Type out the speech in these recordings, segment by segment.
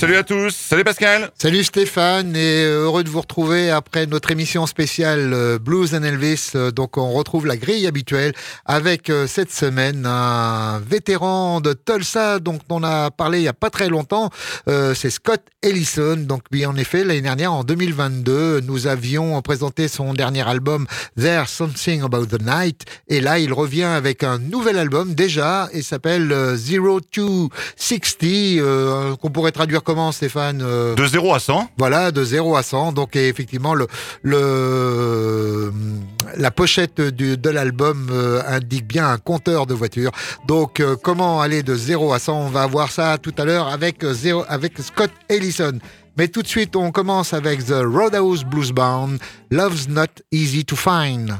Salut à tous, salut Pascal. Salut Stéphane et heureux de vous retrouver après notre émission spéciale euh, Blues and Elvis. Euh, donc on retrouve la grille habituelle avec euh, cette semaine un vétéran de Tulsa dont on a parlé il y a pas très longtemps. C'est Scott Ellison. Donc oui en effet l'année dernière en 2022 nous avions présenté son dernier album There's Something About the Night et là il revient avec un nouvel album déjà et s'appelle Zero to 60 qu'on pourrait traduire comment, Stéphane euh, De 0 à 100 Voilà, de 0 à 100. Donc, effectivement, le, le, la pochette du, de l'album euh, indique bien un compteur de voitures. Donc, euh, comment aller de 0 à 100 On va voir ça tout à l'heure avec, avec Scott Ellison. Mais tout de suite, on commence avec The Roadhouse Blues Band, Love's Not Easy to Find.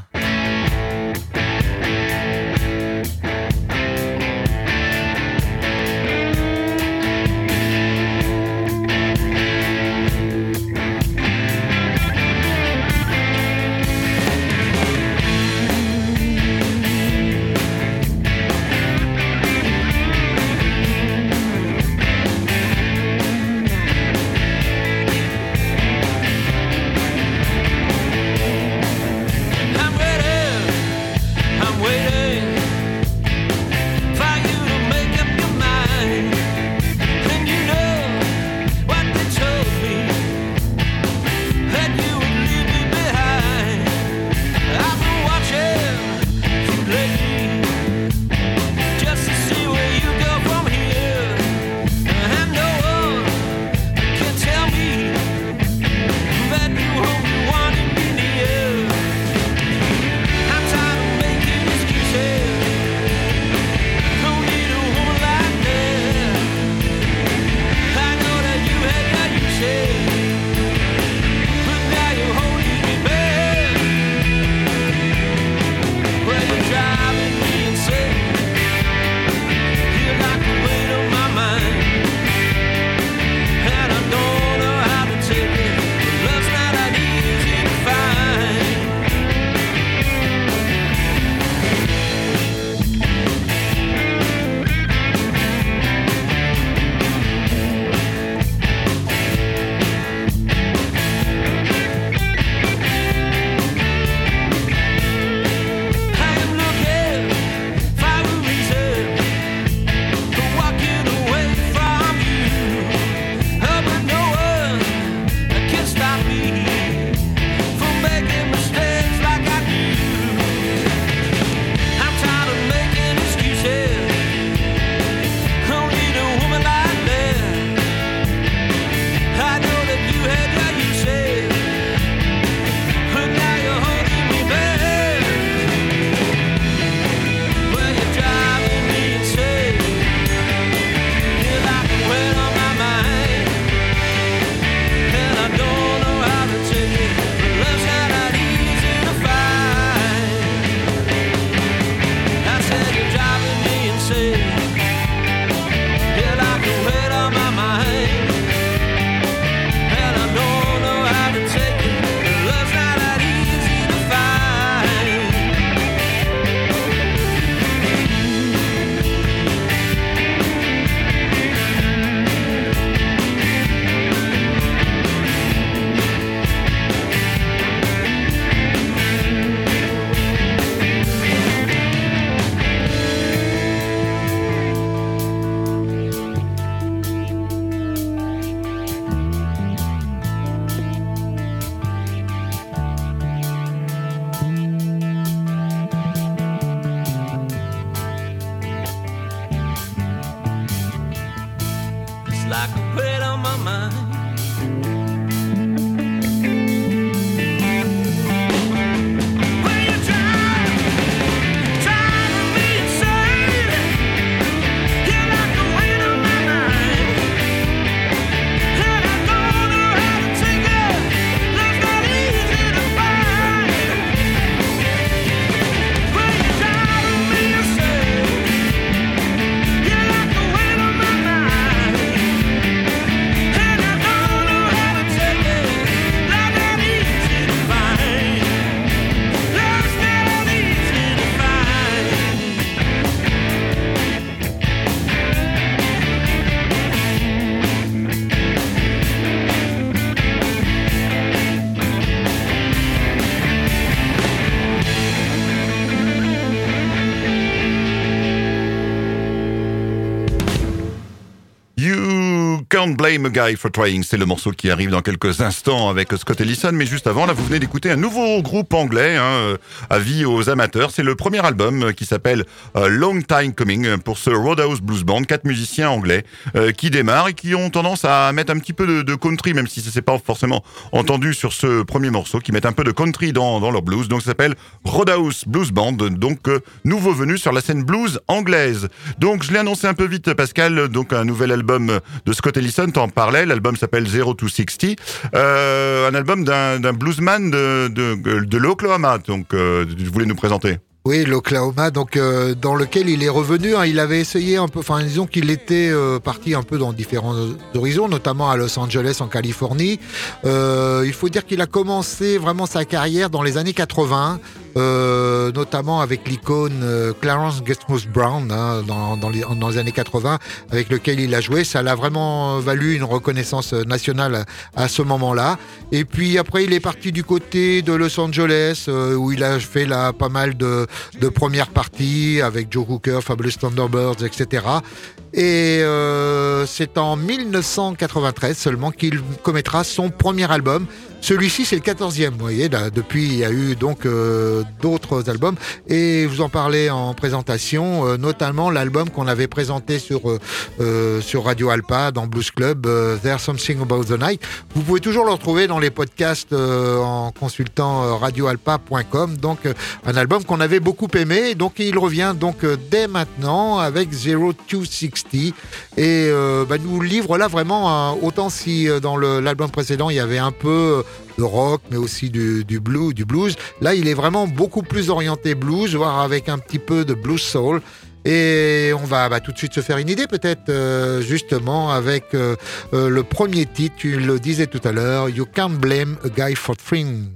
Can't Blame a Guy for Trying, c'est le morceau qui arrive dans quelques instants avec Scott Ellison, mais juste avant, là, vous venez d'écouter un nouveau groupe anglais, hein, avis aux amateurs. C'est le premier album qui s'appelle Long Time Coming pour ce Roadhouse Blues Band, quatre musiciens anglais qui démarrent et qui ont tendance à mettre un petit peu de, country, même si ça s'est pas forcément entendu sur ce premier morceau, qui mettent un peu de country dans, dans leur blues. Donc ça s'appelle Roadhouse Blues Band, donc nouveau venu sur la scène blues anglaise. Donc je l'ai annoncé un peu vite, Pascal, donc un nouvel album de Scott Ellison, t'en parlais, l'album s'appelle Zero to 60, euh, un album d'un bluesman de, l'Oklahoma, donc euh, je voulais nous présenter. Oui, l'Oklahoma, donc euh, dans lequel il est revenu. Hein, il avait essayé un peu, enfin disons qu'il était euh, parti un peu dans différents horizons, notamment à Los Angeles en Californie. Il faut dire qu'il a commencé vraiment sa carrière dans les années 80. Euh, notamment avec l'icône euh, Clarence Gethmoos Brown hein, dans, dans, les, dans, les, années 80, avec lequel il a joué. Ça l'a vraiment valu une reconnaissance nationale à ce moment-là. Et puis après, il est parti du côté de Los Angeles, euh, où il a fait là pas mal de, de premières parties avec Joe Hooker, Fabulous Thunderbirds, etc. Et euh, c'est en 1993 seulement qu'il commettra son premier album. Celui-ci, c'est le 14e, vous voyez, là, depuis, il y a eu donc euh, d'autres albums. Et vous en parlez en présentation, euh, notamment l'album qu'on avait présenté sur, euh, sur Radio Alpa, dans Blues Club, euh, There's Something About the Night. Vous pouvez toujours le retrouver dans les podcasts euh, en consultant radioalpa.com. Donc, un album qu'on avait beaucoup aimé. Donc, il revient donc dès maintenant avec Zero to Sixty et bah, nous livre là vraiment, autant si dans l'album précédent, il y avait un peu de rock, mais aussi du, blues, du blues. Là, il est vraiment beaucoup plus orienté blues, voire avec un petit peu de blues soul. Et on va bah, tout de suite se faire une idée peut-être euh, justement avec euh, euh, le premier titre, tu le disais tout à l'heure, You Can't Blame a Guy for Trying.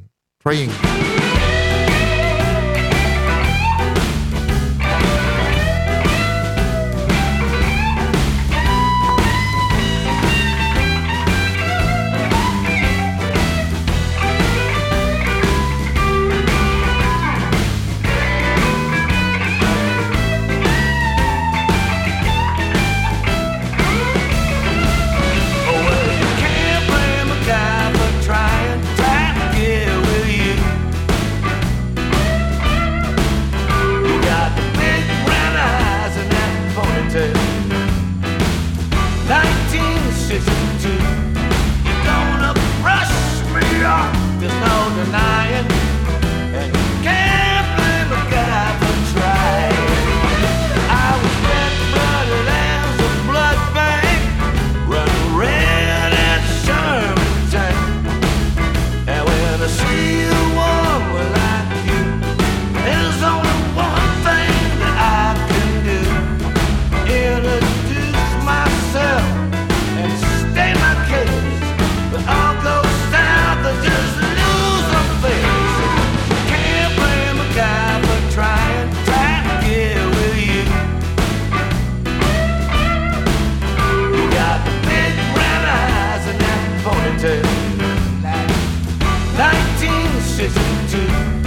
listen to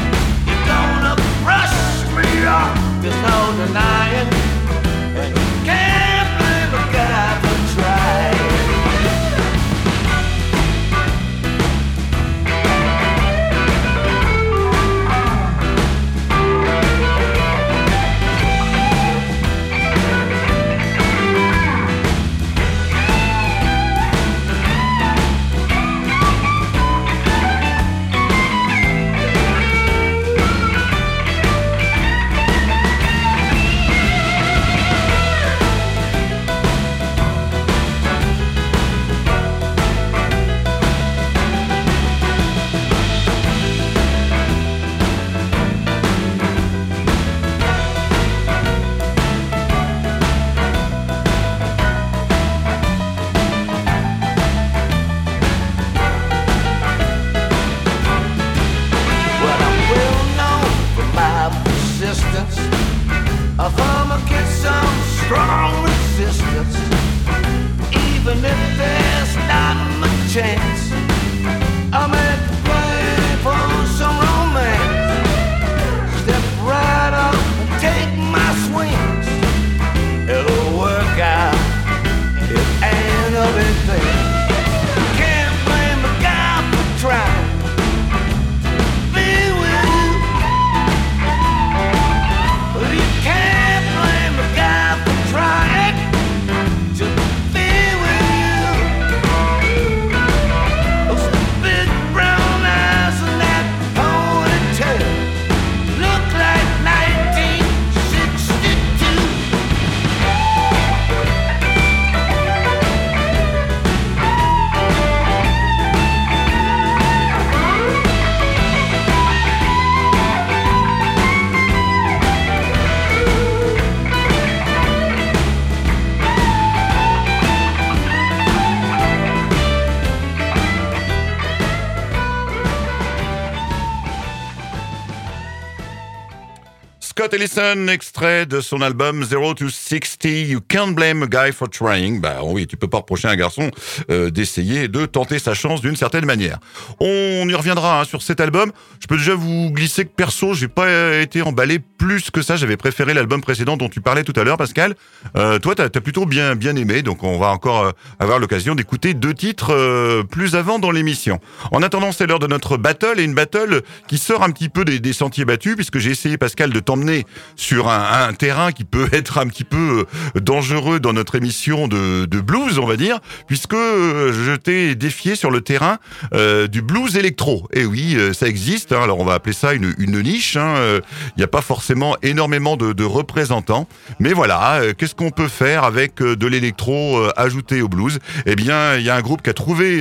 Scott Ellison, extrait de son album Zero to 60, You Can't Blame a Guy for Trying. Bah oui, tu peux pas reprocher à un garçon euh, d'essayer de tenter sa chance d'une certaine manière. On y reviendra hein, sur cet album. Je peux déjà vous glisser que perso, j'ai pas été emballé plus que ça. J'avais préféré l'album précédent dont tu parlais tout à l'heure, Pascal. Euh, toi, t'as as plutôt bien bien aimé, donc on va encore euh, avoir l'occasion d'écouter deux titres euh, plus avant dans l'émission. En attendant, c'est l'heure de notre battle et une battle qui sort un petit peu des, des sentiers battus, puisque j'ai essayé, Pascal, de t'emmener sur un, terrain qui peut être un petit peu euh, dangereux dans notre émission de, blues, on va dire, puisque euh, je t'ai défié sur le terrain euh, du blues électro. Et oui, euh, ça existe. Hein, alors on va appeler ça une, niche. Il hein, n'y a pas forcément énormément de représentants, mais voilà. Qu'est-ce qu'on peut faire avec de l'électro ajouté au blues? Eh bien, il y a un groupe qui a trouvé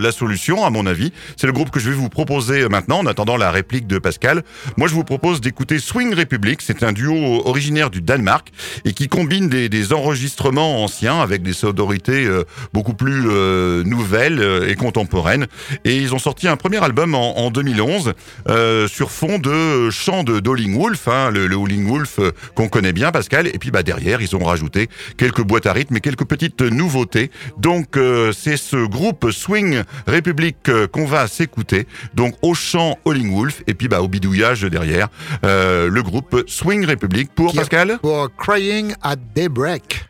la solution, à mon avis. C'est le groupe que je vais vous proposer maintenant, en attendant la réplique de Pascal. Moi, je vous propose d'écouter Swing Republic. C'est un duo originaire du Danemark et qui combine des, enregistrements anciens avec des sonorités euh, beaucoup plus euh, nouvelles euh, et contemporaines. Et ils ont sorti un premier album en, en 2011 euh, sur fond de chant de d'Howling Wolf, hein, le, le Howling Wolf qu'on connaît bien, Pascal. Et puis bah derrière, ils ont rajouté quelques boîtes à rythme et quelques petites nouveautés. Donc c'est ce groupe Swing Republic qu'on va s'écouter. Donc au chant Howling Wolf et puis bah au bidouillage derrière le groupe Swing Republic pour Pascal? Pour Crying at Daybreak.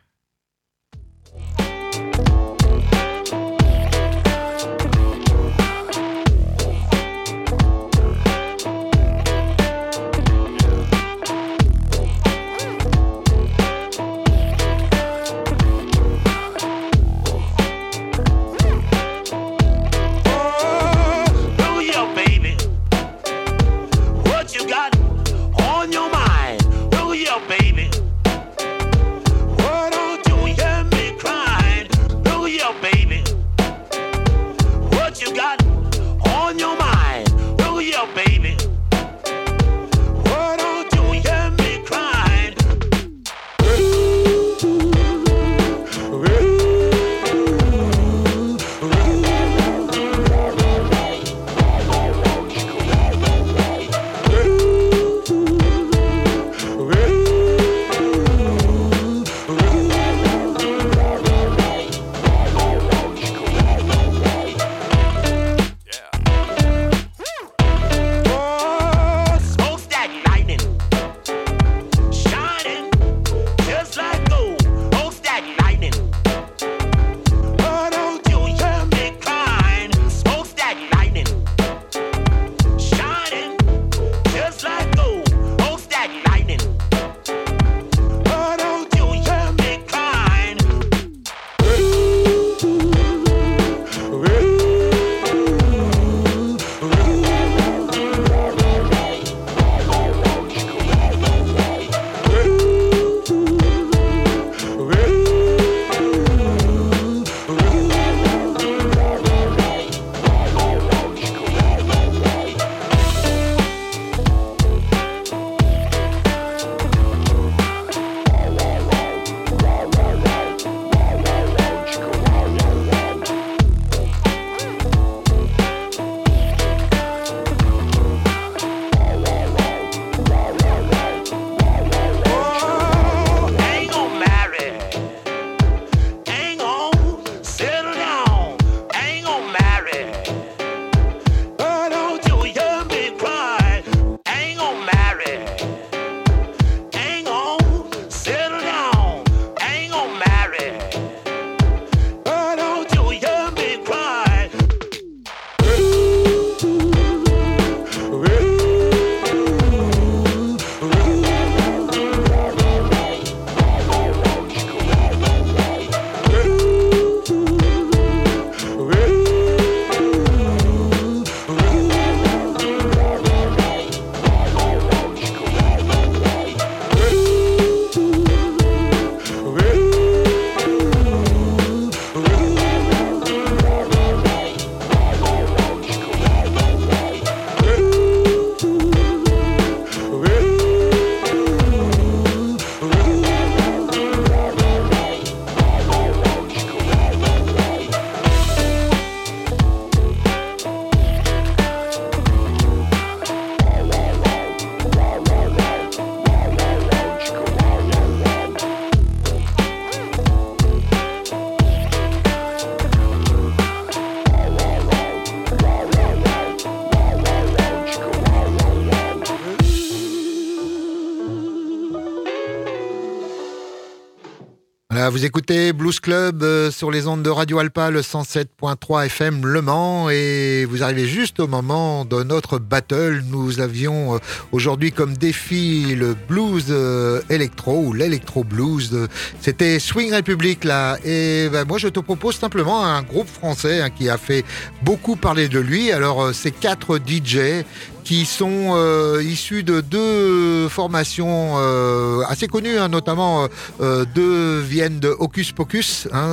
Vous écoutez Blues Club euh, sur les ondes de Radio Alpa, le 107.3 FM Le Mans, et vous arrivez juste au moment de notre battle. Nous avions euh, aujourd'hui comme défi le blues euh, électro ou l'électro blues. C'était Swing Republic là, et ben, moi je te propose simplement un groupe français hein, qui a fait beaucoup parler de lui. Alors c'est quatre DJ qui sont euh, issus de deux formations euh, assez connues, hein, notamment euh, deux viennent de Hocus Pocus, hein,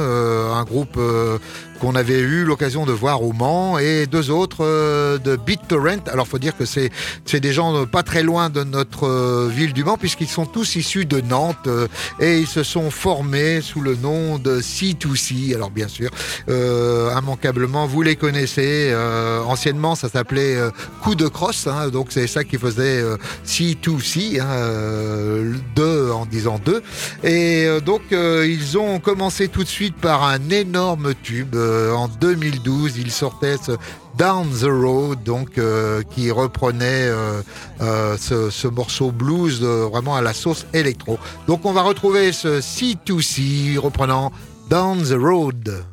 un groupe qu'on avait eu l'occasion de voir au Mans, et deux autres euh, de BitTorrent. Alors faut dire que c'est des gens pas très loin de notre euh, ville du Mans, puisqu'ils sont tous issus de Nantes, euh, et ils se sont formés sous le nom de C2C. Alors bien sûr, euh, immanquablement, vous les connaissez. anciennement, ça s'appelait Coup de crosse, hein, donc c'est ça qui faisait euh, C2C, hein, deux en disant deux. Et donc ils ont commencé tout de suite par un énorme tube. Euh, en 2012, ils sortaient ce Down the Road, donc euh, qui reprenait euh, ce, ce morceau blues vraiment à la sauce électro. Donc on va retrouver ce C2C reprenant Down the Road.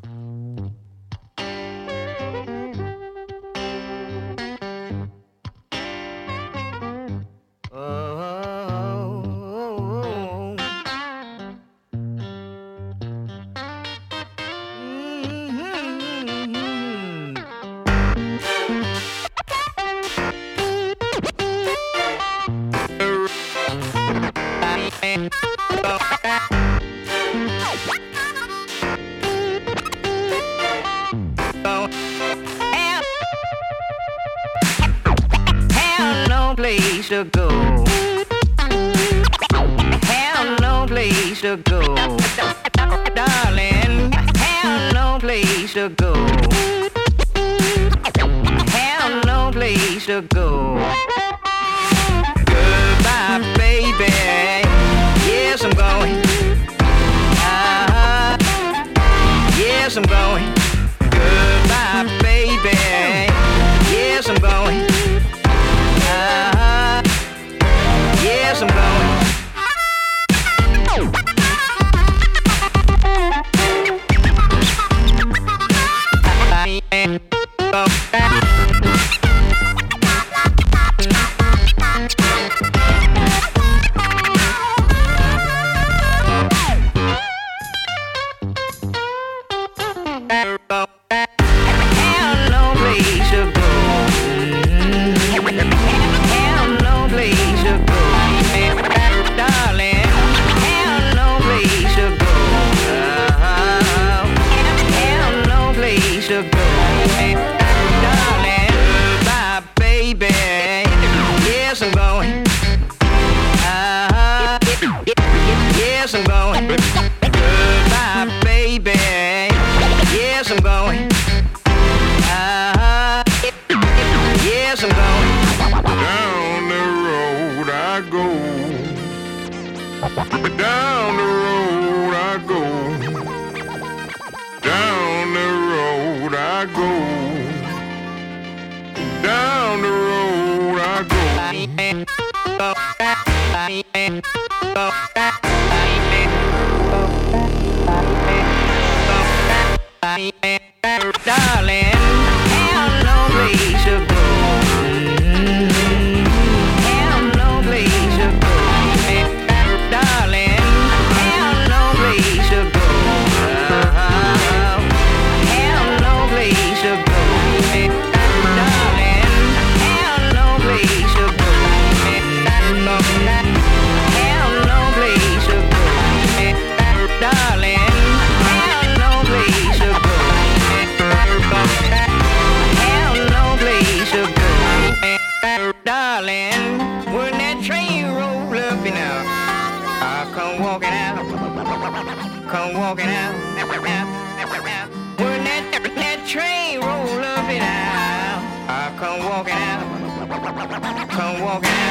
Walking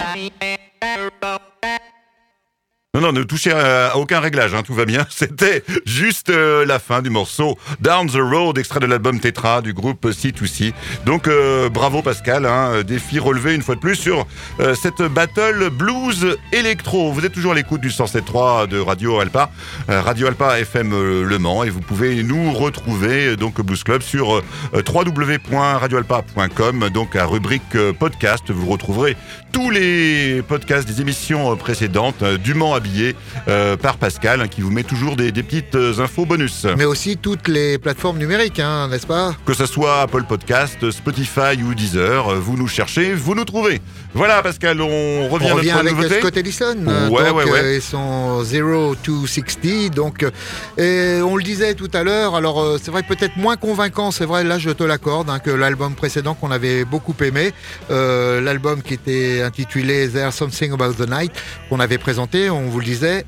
ne touchez à aucun réglage, hein, tout va bien. C'était juste euh, la fin du morceau Down the Road, extrait de l'album Tetra du groupe C2C. Donc euh, bravo Pascal, hein, défi relevé une fois de plus sur euh, cette battle blues électro. Vous êtes toujours à l'écoute du 107.3 de Radio Alpa, euh, Radio Alpa FM euh, Le Mans, et vous pouvez nous retrouver euh, donc Blues Club sur euh, www.radioalpa.com, donc à rubrique euh, podcast. Vous retrouverez tous les podcasts des émissions euh, précédentes, euh, dûment euh, par Pascal, hein, qui vous met toujours des, des petites euh, infos bonus. Mais aussi toutes les plateformes numériques, hein, n'est-ce pas? Que ce soit Apple Podcast, Spotify ou Deezer, euh, vous nous cherchez, vous nous trouvez. Voilà Pascal, on revient, On à revient notre avec nouveauté. Scott Ellison, Ouais, donc, ouais, ouais. euh, et son 0 to 60. Donc, et on le disait tout à l'heure. Alors, c'est vrai peut-être moins convaincant. C'est vrai, là, je te l'accorde, hein, que l'album précédent qu'on avait beaucoup aimé, l'album qui était intitulé There's Something About the Night, qu'on avait présenté, on vous le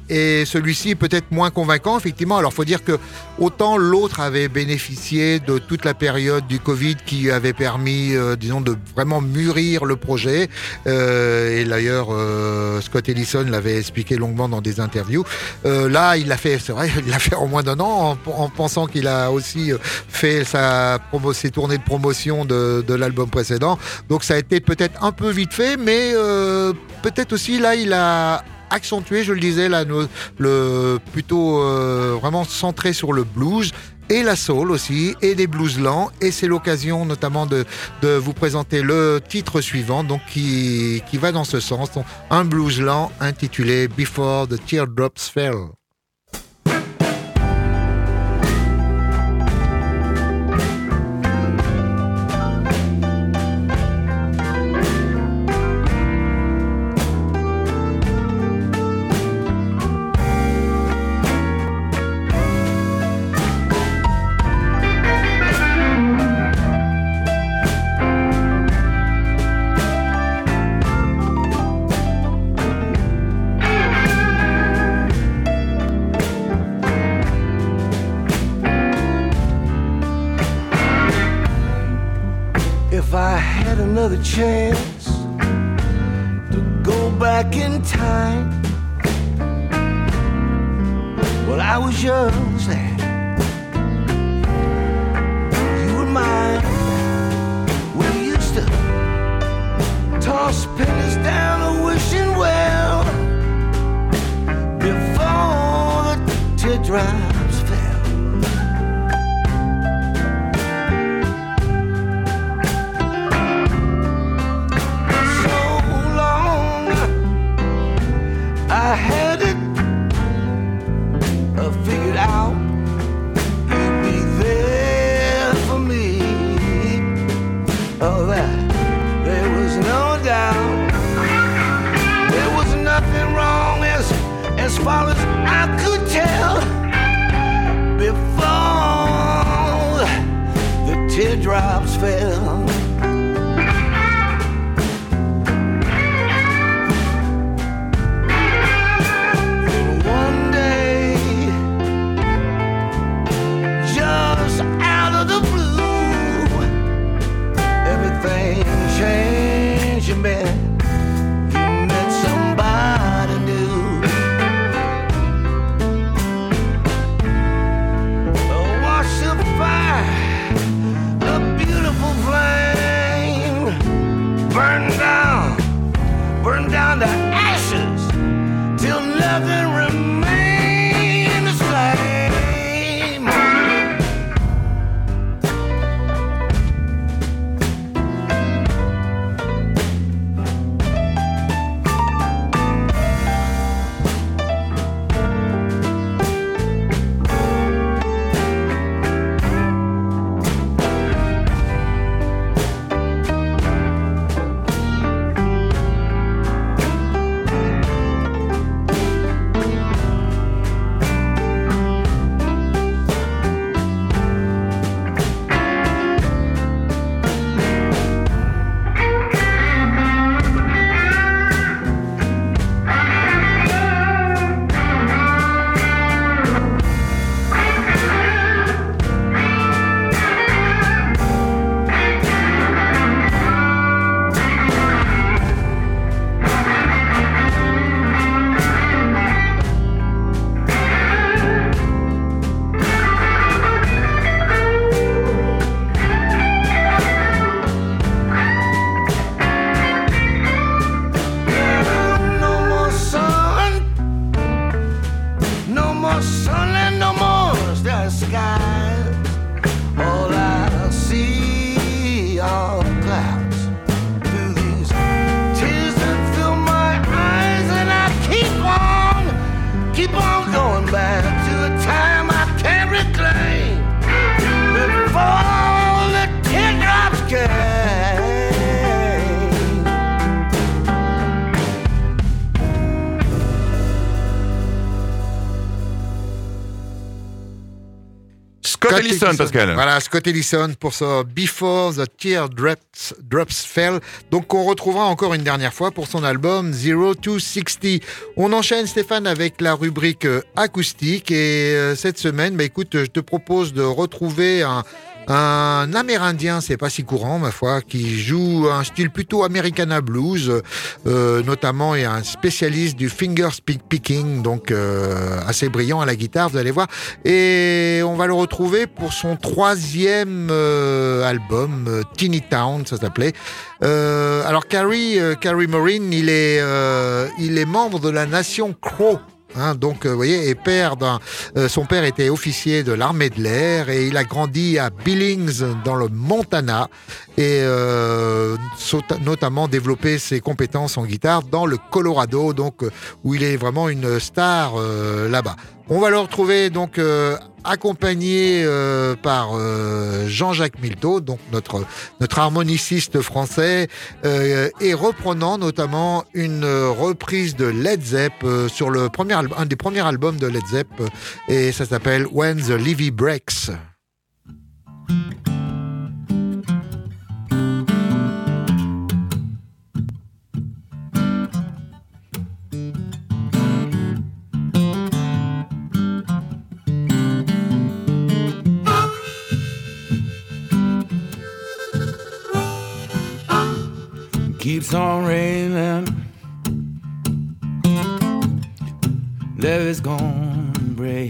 et celui-ci peut-être moins convaincant, effectivement. Alors, faut dire que autant l'autre avait bénéficié de toute la période du Covid qui avait permis, euh, disons, de vraiment mûrir le projet. Euh, et d'ailleurs, euh, Scott Ellison l'avait expliqué longuement dans des interviews. Là, il l'a fait, c'est vrai, il l'a fait en moins d'un an, en, en pensant qu'il a aussi fait sa promo, ses tournées de promotion de, l'album précédent. Donc ça a été peut-être un peu vite fait, mais peut-être aussi là, il a accentué, je le disais, là, le, plutôt euh, vraiment centré sur le blues et la soul aussi, et des blues lents. Et c'est l'occasion notamment de, de vous présenter le titre suivant, donc qui, qui va dans ce sens. Un blues lent intitulé Before the Teardrops Fell. Had another chance to go back in time, well, I was yours then. You were mine. We used to toss pennies down a wishing well before the teardrops Scott Ellison, Pascal. Voilà, Scott Ellison pour ça Before the Teardrops Drops Fell. Donc on retrouvera encore une dernière fois pour son album Zero to 60. On enchaîne Stéphane avec la rubrique euh, acoustique et euh, cette semaine, bah, écoute, je te propose de retrouver un un Amérindien, c'est pas si courant, ma foi, qui joue un style plutôt Americana blues, euh, notamment et un spécialiste du finger picking, donc euh, assez brillant à la guitare, vous allez voir. Et on va le retrouver pour son troisième euh, album, euh, Teeny Town, ça s'appelait. Alors Carrie, Carrie Morin, il est, il est membre de la nation Crow. Hein, donc, euh, vous voyez, et père euh, son père était officier de l'armée de l'air et il a grandi à Billings dans le Montana et euh, notamment développé ses compétences en guitare dans le Colorado, donc euh, où il est vraiment une star euh, là-bas. On va le retrouver donc euh, accompagné euh, par euh, Jean-Jacques Milteau, donc notre notre harmoniciste français, euh, et reprenant notamment une reprise de Led Zepp euh, sur le premier un des premiers albums de Led Zepp, euh, et ça s'appelle When the Levee Breaks. Keeps on raining. Levee's gonna break.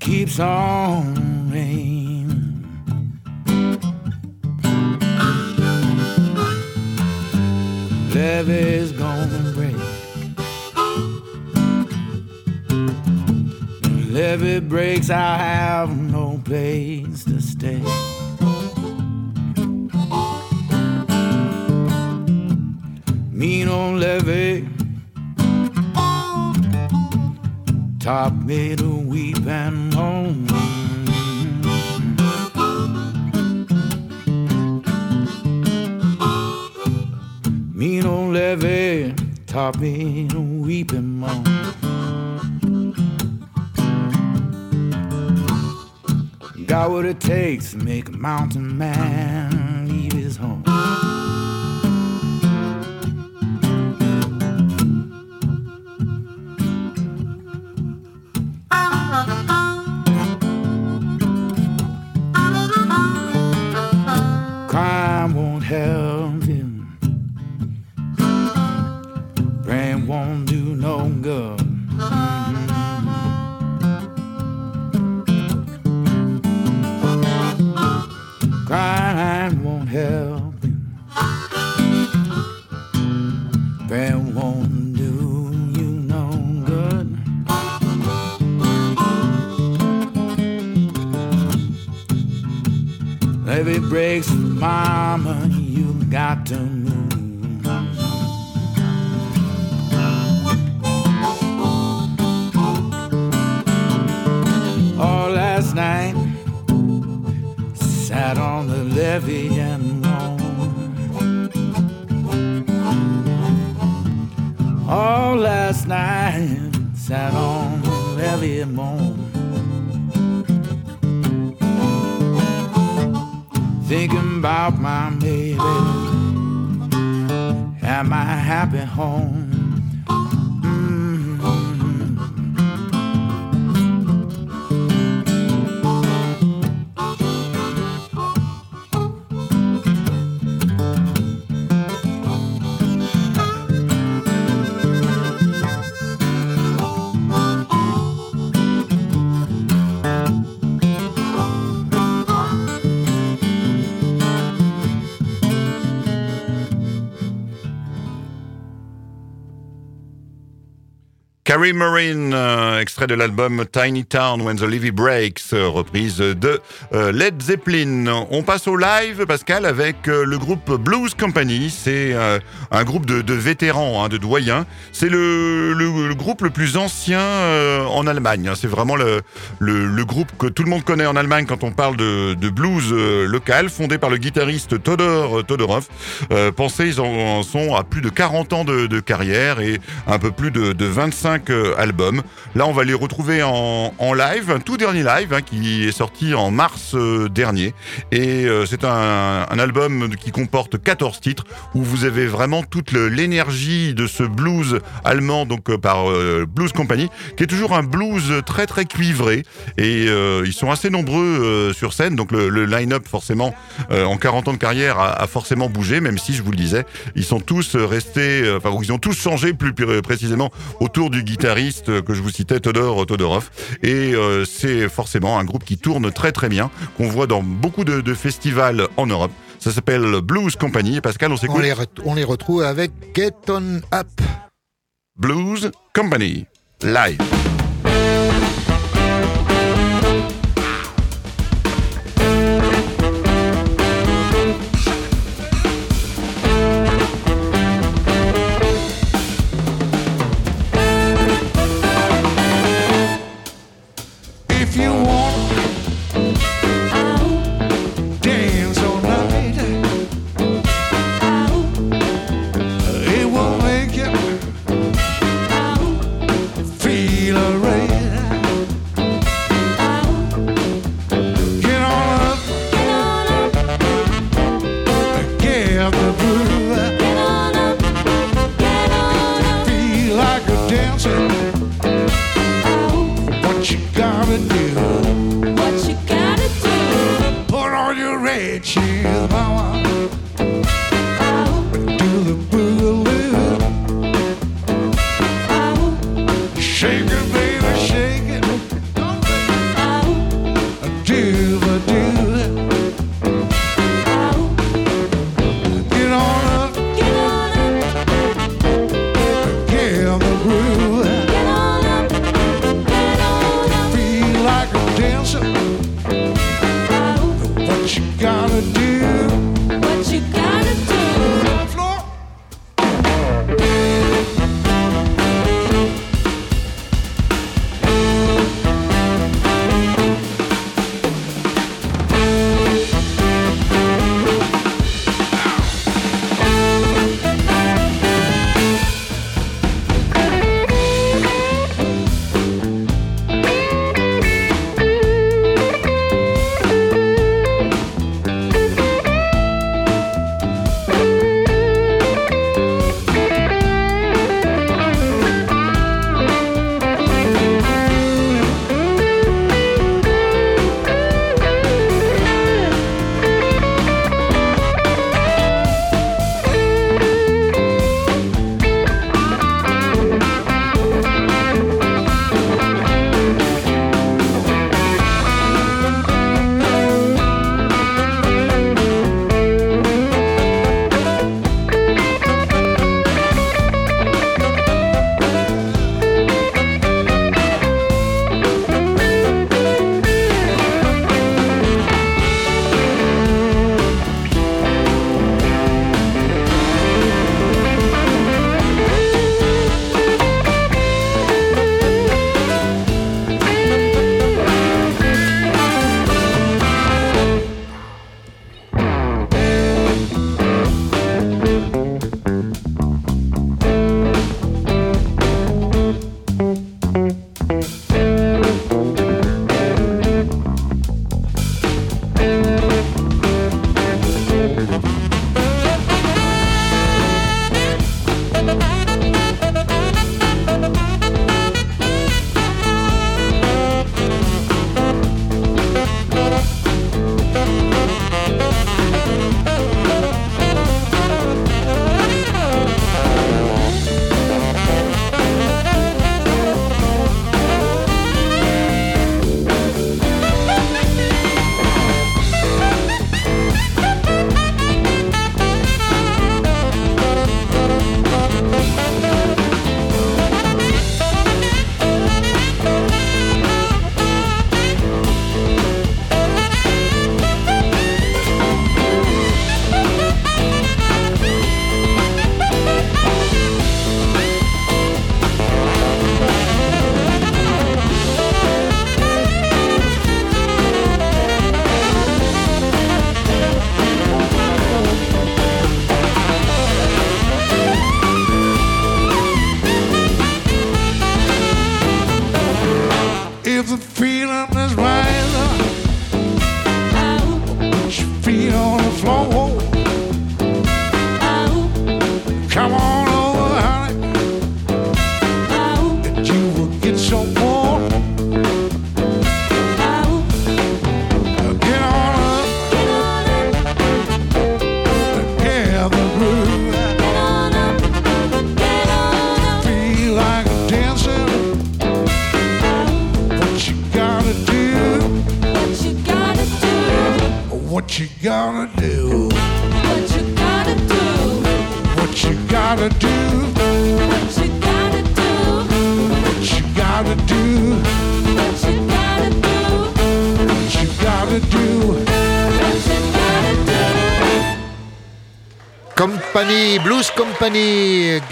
Keeps on raining. Levee's gonna break. it breaks, I'll have no place to stay. Mean old levee taught me to weep and moan. Mean old levee taught me to weep and moan. Got what it takes to make a mountain man levee and moaned. All last night, sat on the levee and moaned. Thinking about my baby my happy home. Carrie Marine, euh, extrait de l'album Tiny Town When the Levy Breaks, reprise de euh, Led Zeppelin. On passe au live, Pascal, avec euh, le groupe Blues Company. C'est un groupe de, vétérans, hein, de doyens. C'est le, groupe le plus ancien en Allemagne. hein. C'est vraiment le, groupe que tout le monde connaît en Allemagne quand on parle de, blues local, fondé par le guitariste Todor Todorov. Pensez, ils en, sont à plus de 40 ans de, de carrière et un peu plus de, de 25 euh, albums. Là, on va les retrouver en, en live, un tout dernier live hein, qui est sorti en mars euh, dernier. Et euh, c'est un, un album qui comporte 14 titres où vous avez vraiment toute l'énergie de ce blues allemand, donc par Blues Company, qui est toujours un blues très très cuivré. Et ils sont assez nombreux sur scène, donc le, line-up forcément en 40 ans de carrière a, forcément bougé, même si je vous le disais, ils sont tous restés, enfin ils ont tous changé plus pr- précisément autour du guitariste que je vous citais, Todor Todorov. Et euh, c'est forcément un groupe qui tourne très très bien, qu'on voit dans beaucoup de, de festivals en Europe. Ça s'appelle Blues Company. Et Pascal, on On s'écoute les, re- on les retrouve avec Get On Up. Blues Company live.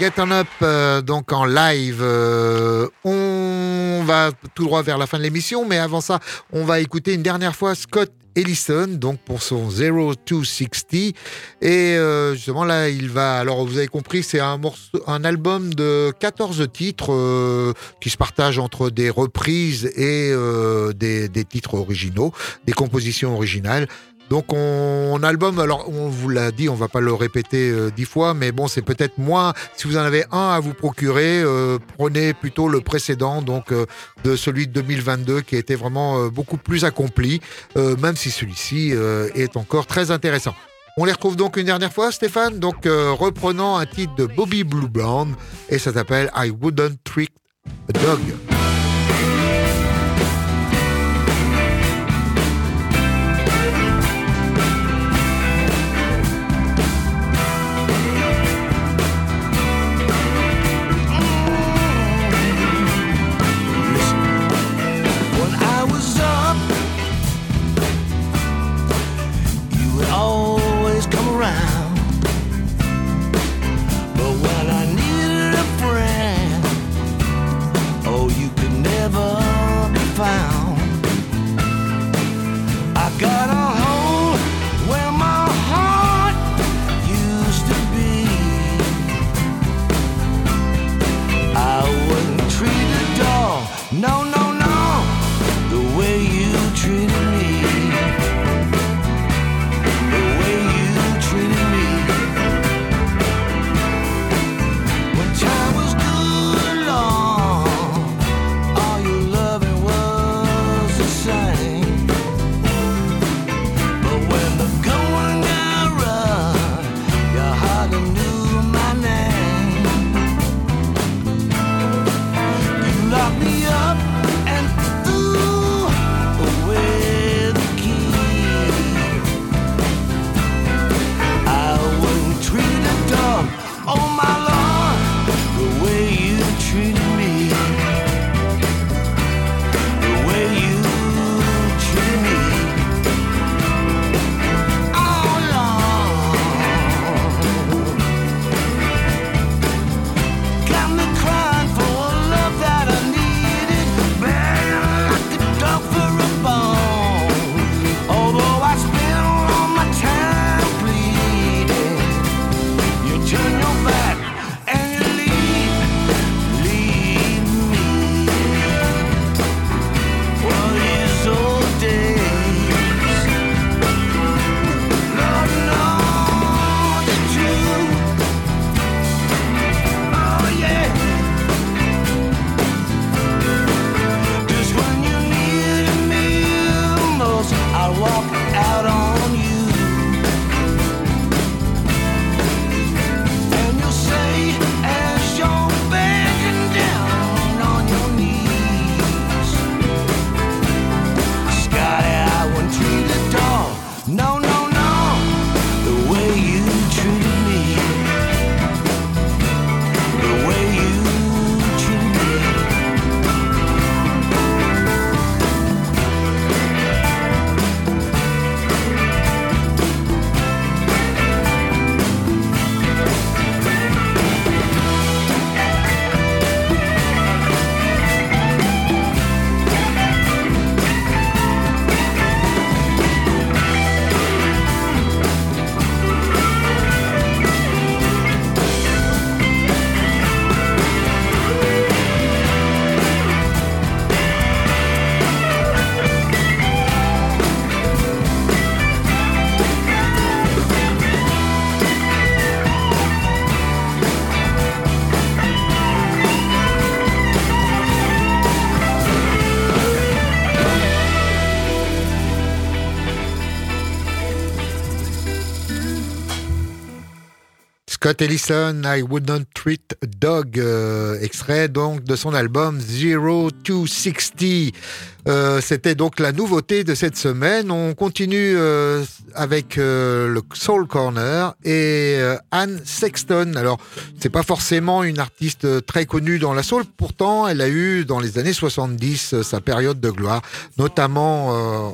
Get On Up, euh, donc en live. euh, on va tout droit vers la fin de l'émission, mais avant ça, on va écouter une dernière fois Scott Ellison, donc pour son 0260. Et euh, justement là, il va. Alors vous avez compris, c'est un un album de 14 titres qui se partagent entre des reprises et des titres originaux, des compositions originales. Donc on, album, alors on vous l'a dit, on va pas le répéter euh, dix fois, mais bon c'est peut-être moins. Si vous en avez un à vous procurer, euh, prenez plutôt le précédent, donc euh, de celui de 2022 qui était vraiment beaucoup plus accompli, même si celui-ci est encore très intéressant. On les retrouve donc une dernière fois, Stéphane, donc reprenant un titre de Bobby Blue Brown et ça s'appelle I Wouldn't Trick a Dog. Scott Ellison, I Would Not Treat a Dog, euh, extrait donc de son album Zero to 60. Euh, C'était donc la nouveauté de cette semaine. On continue euh, avec euh, le Soul Corner et euh, Anne Sexton. Alors, c'est pas forcément une artiste euh, très connue dans la soul, pourtant, elle a eu dans les années 70 euh, sa période de gloire, notamment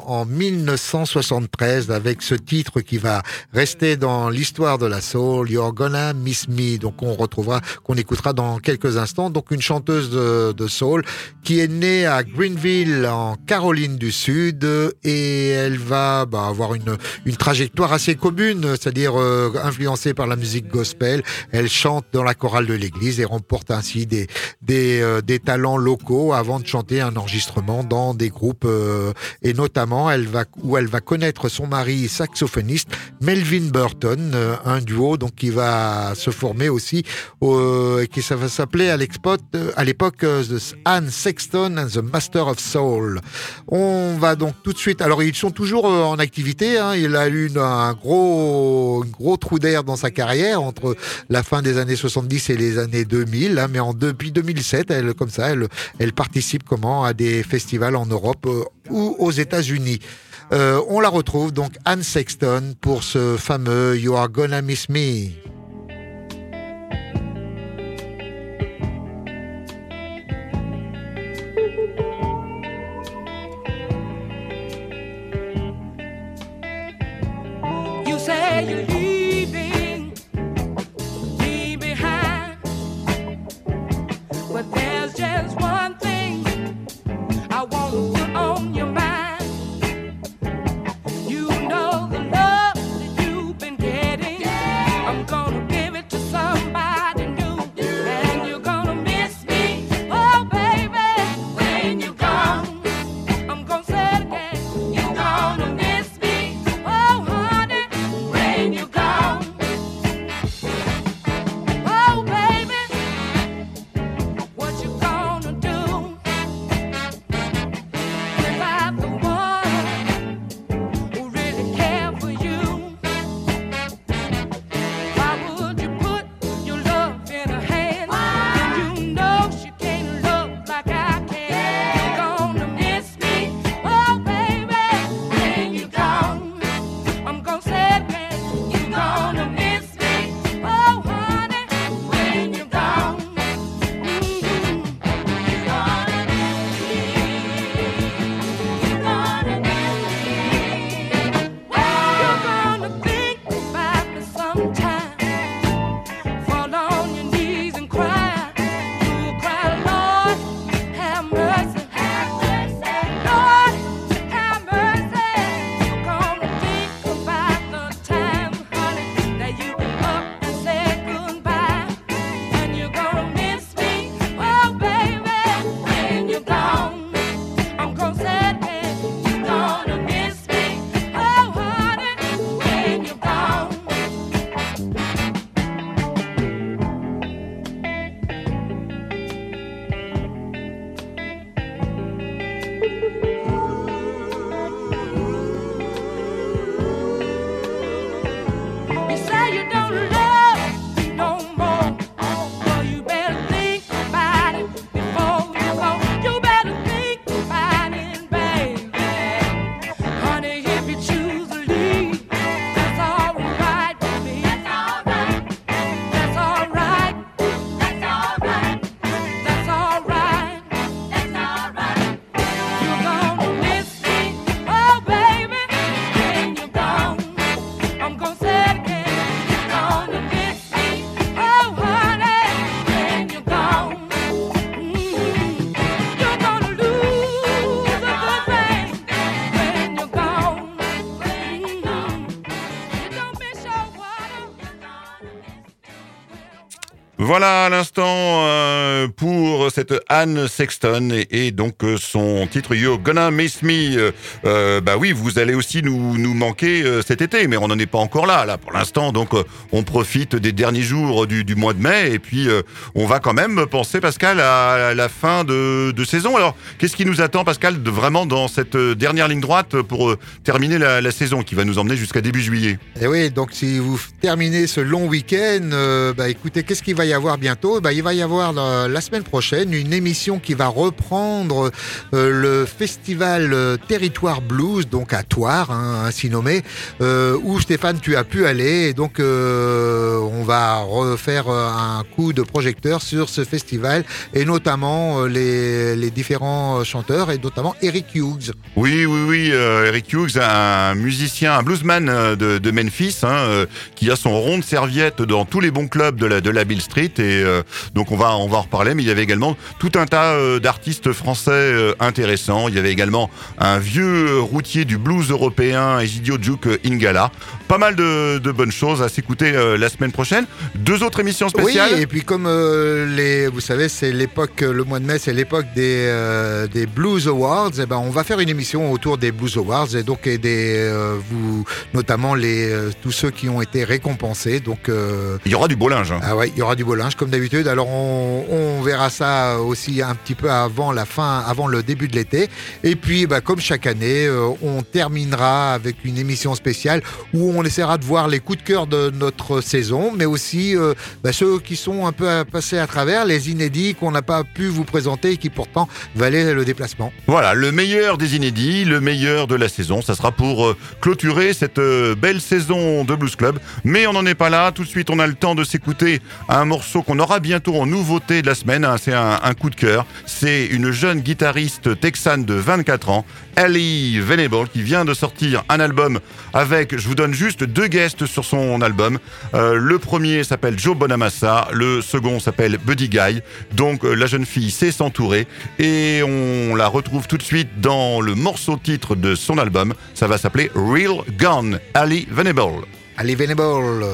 en 1973 avec ce titre qui va rester dans l'histoire de la soul, You're Gonna Miss Me. Donc, on retrouvera, qu'on écoutera dans quelques instants. Donc, une chanteuse de, de soul qui est née à Greenville en Caroline du Sud et elle va bah, avoir une, une trajectoire assez commune, c'est-à-dire euh, influencée par la musique gospel. Elle chante dans la chorale de l'église et remporte ainsi des, des, euh, des talents locaux avant de chanter un enregistrement dans des groupes euh, et notamment elle va, où elle va connaître son mari saxophoniste Melvin Burton, euh, un duo donc qui va se former aussi qui ça va s'appeler à l'époque euh, Anne Sexton and the Master of Soul. On va donc tout de suite. Alors ils sont toujours euh, en activité. hein. Il a eu un gros, gros trou d'air dans sa carrière entre la fin des années 70 et les années 2000. hein. Mais en depuis 2007, elle comme ça, elle, elle participe comment à des festivals en Europe euh, ou aux États-Unis. Euh, on la retrouve donc Anne Sexton pour ce fameux You Are Gonna Miss Me. Voilà à l'instant euh, pour cette Anne Sexton et, donc euh, son titre You're Gonna Miss Me. Euh, euh, bah oui, vous allez aussi nous, nous manquer cet été, mais on n'en est pas encore là, là pour l'instant. Donc on profite des derniers jours du, du mois de mai et puis on va quand même penser, Pascal, à la fin de, de saison. Alors qu'est-ce qui nous attend, Pascal, de, vraiment dans cette dernière ligne droite pour terminer la, la saison qui va nous emmener jusqu'à début juillet? Et oui, donc si vous terminez ce long week-end, bah écoutez, qu'est-ce qu'il va y avoir bientôt? Bah, Il va y avoir la semaine prochaine une émission qui va reprendre euh, le festival euh, Territoire Blues, donc à Toire, hein, ainsi nommé, euh, où Stéphane, tu as pu aller. Et donc, on va refaire un coup de projecteur sur ce festival et notamment les, les différents chanteurs et notamment Eric Hughes. Oui, oui, oui. Eric Hughes, un musicien, un bluesman de, Memphis, hein, qui a son rond de serviette dans tous les bons clubs de la, de la Bill Street. Et donc on va, on va en reparler. Mais il y avait également tout un tas euh, d'artistes français euh, intéressants. Il y avait également un vieux routier du blues européen, Egidio Duke Ingala. Pas mal de, de bonnes choses à s'écouter euh, la semaine prochaine. Deux autres émissions spéciales. Oui, et puis comme euh, les, vous savez, c'est l'époque, le mois de mai, c'est l'époque des, euh, des Blues Awards. Et ben, on va faire une émission autour des Blues Awards et donc et des, euh, vous, notamment les, euh, tous ceux qui ont été récompensés. Donc, euh, Il y aura du beau linge. hein. ah ouais, il y aura du beau linge comme d'habitude. Alors on, on verra ça aussi un petit peu avant la fin, avant le début de l'été. Et puis, bah, comme chaque année, euh, on terminera avec une émission spéciale où on essaiera de voir les coups de cœur de notre saison, mais aussi euh, bah, ceux qui sont un peu à passer à travers, les inédits qu'on n'a pas pu vous présenter et qui pourtant valaient le déplacement. Voilà, le meilleur des inédits, le meilleur de la saison. Ça sera pour euh, clôturer cette euh, belle saison de Blues Club. Mais on n'en est pas là. Tout de suite, on a le temps de s'écouter un morceau qu'on aura bientôt en nouveauté de la semaine. hein. C'est un coup de cœur. C'est une jeune guitariste texane de 24 ans, Ellie Venable, qui vient de sortir un album avec, je vous donne juste deux guests sur son album. Euh, le premier s'appelle Joe Bonamassa, le second s'appelle Buddy Guy. Donc euh, la jeune fille sait s'entourer et on la retrouve tout de suite dans le morceau titre de son album. Ça va s'appeler Real Gone, Ali Venable. Allez, Venable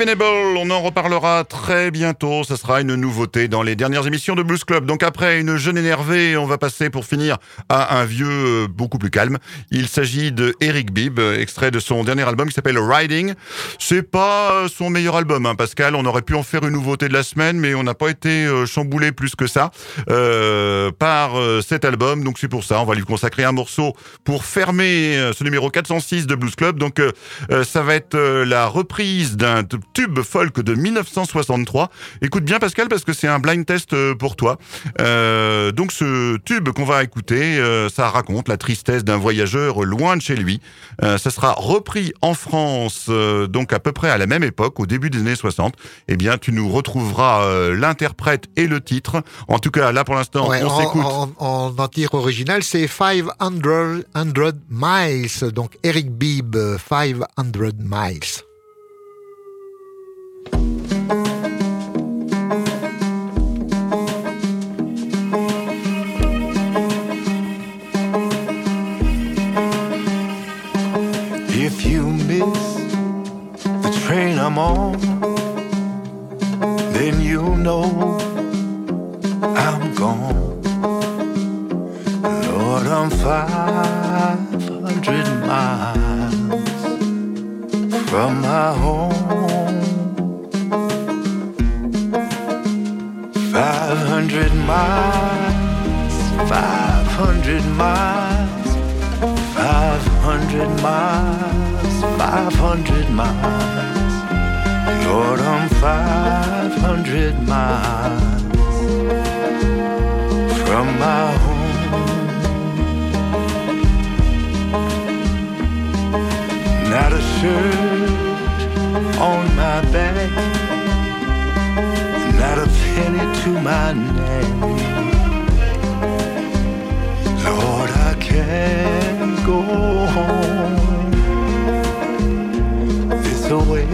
unbelievable. Reparlera très bientôt. Ce sera une nouveauté dans les dernières émissions de Blues Club. Donc après une jeune énervée, on va passer pour finir à un vieux euh, beaucoup plus calme. Il s'agit de Eric Bibb, euh, extrait de son dernier album qui s'appelle Riding. C'est pas euh, son meilleur album, hein, Pascal. On aurait pu en faire une nouveauté de la semaine, mais on n'a pas été chamboulé plus que ça par cet album. Donc c'est pour ça, on va lui consacrer un morceau pour fermer ce numéro 406 de Blues Club. Donc ça va être la reprise d'un tube folk de 1963. Écoute bien Pascal parce que c'est un blind test euh, pour toi. Euh, donc ce tube qu'on va écouter, euh, ça raconte la tristesse d'un voyageur loin de chez lui. Euh, ça sera repris en France donc à peu près à la même époque, au début des années 60. Eh bien tu nous retrouveras l'interprète et le titre. En tout cas là pour l'instant Ouais, on en, s'écoute. en, en entier original, c'est 500 100 miles. Donc Eric Bibb, 500 miles. I'm on, then you'll know I'm gone. Lord, I'm 500 miles from my home. 500 miles, 500 miles. 500 miles, 500 miles. Lord, I'm 500 miles from my home. Not a shirt on my back, not a penny to my name. Lord, I can't go home this away.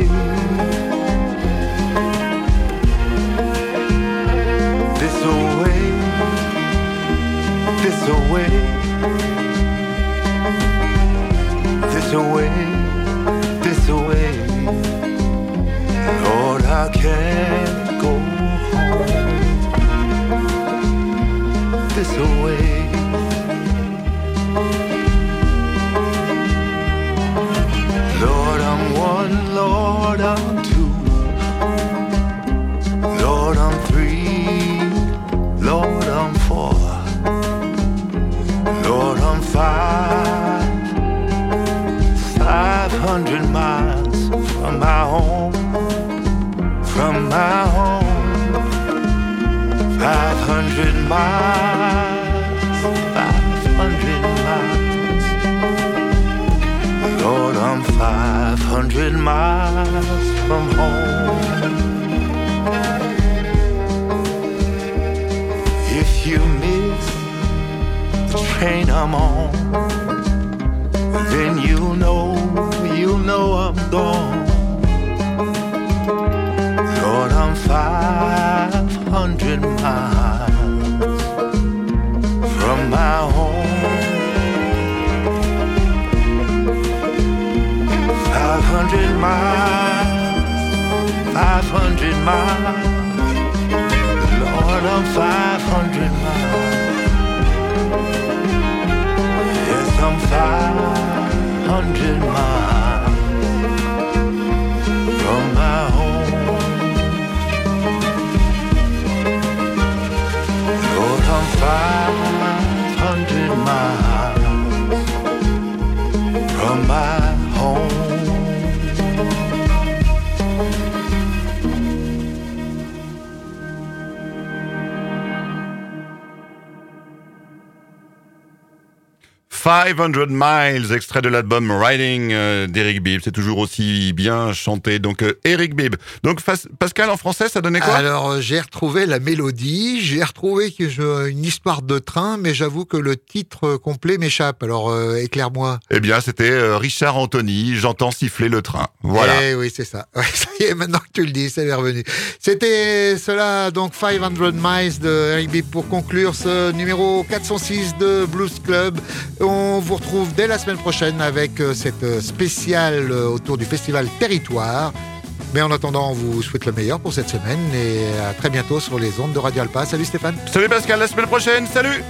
This away, this away, this away. Lord, I can't go home this away. Miles. Five hundred miles. Lord, I'm 500 miles from home. If you miss the train I'm on, then you know, you know I'm gone. Lord, I'm 500 miles 500 miles, 500 miles. Lord, I'm 500 miles. Yes, I'm 500 miles 500 Miles, extrait de l'album Riding euh, d'Eric Bibb. C'est toujours aussi bien chanté. Donc, euh, Eric Bibb. Donc, Pascal, en français, ça donnait quoi? Alors euh, j'ai retrouvé la mélodie, j'ai retrouvé une histoire de train, mais j'avoue que le titre complet m'échappe. Alors éclaire-moi. Eh bien, c'était Richard Anthony. J'entends siffler le train. Voilà. Eh oui, c'est ça. Ouais, ça y est, maintenant que tu le dis, c'est revenu. C'était cela, donc 500 Miles de Eric Bibb pour conclure ce numéro 406 de Blues Club. On vous retrouve dès la semaine prochaine avec euh, cette euh, spéciale euh, autour du festival Territoire. Mais en attendant, on vous souhaite le meilleur pour cette semaine et à très bientôt sur les ondes de Radio Alpa. Salut Stéphane. Salut Pascal, la semaine prochaine, salut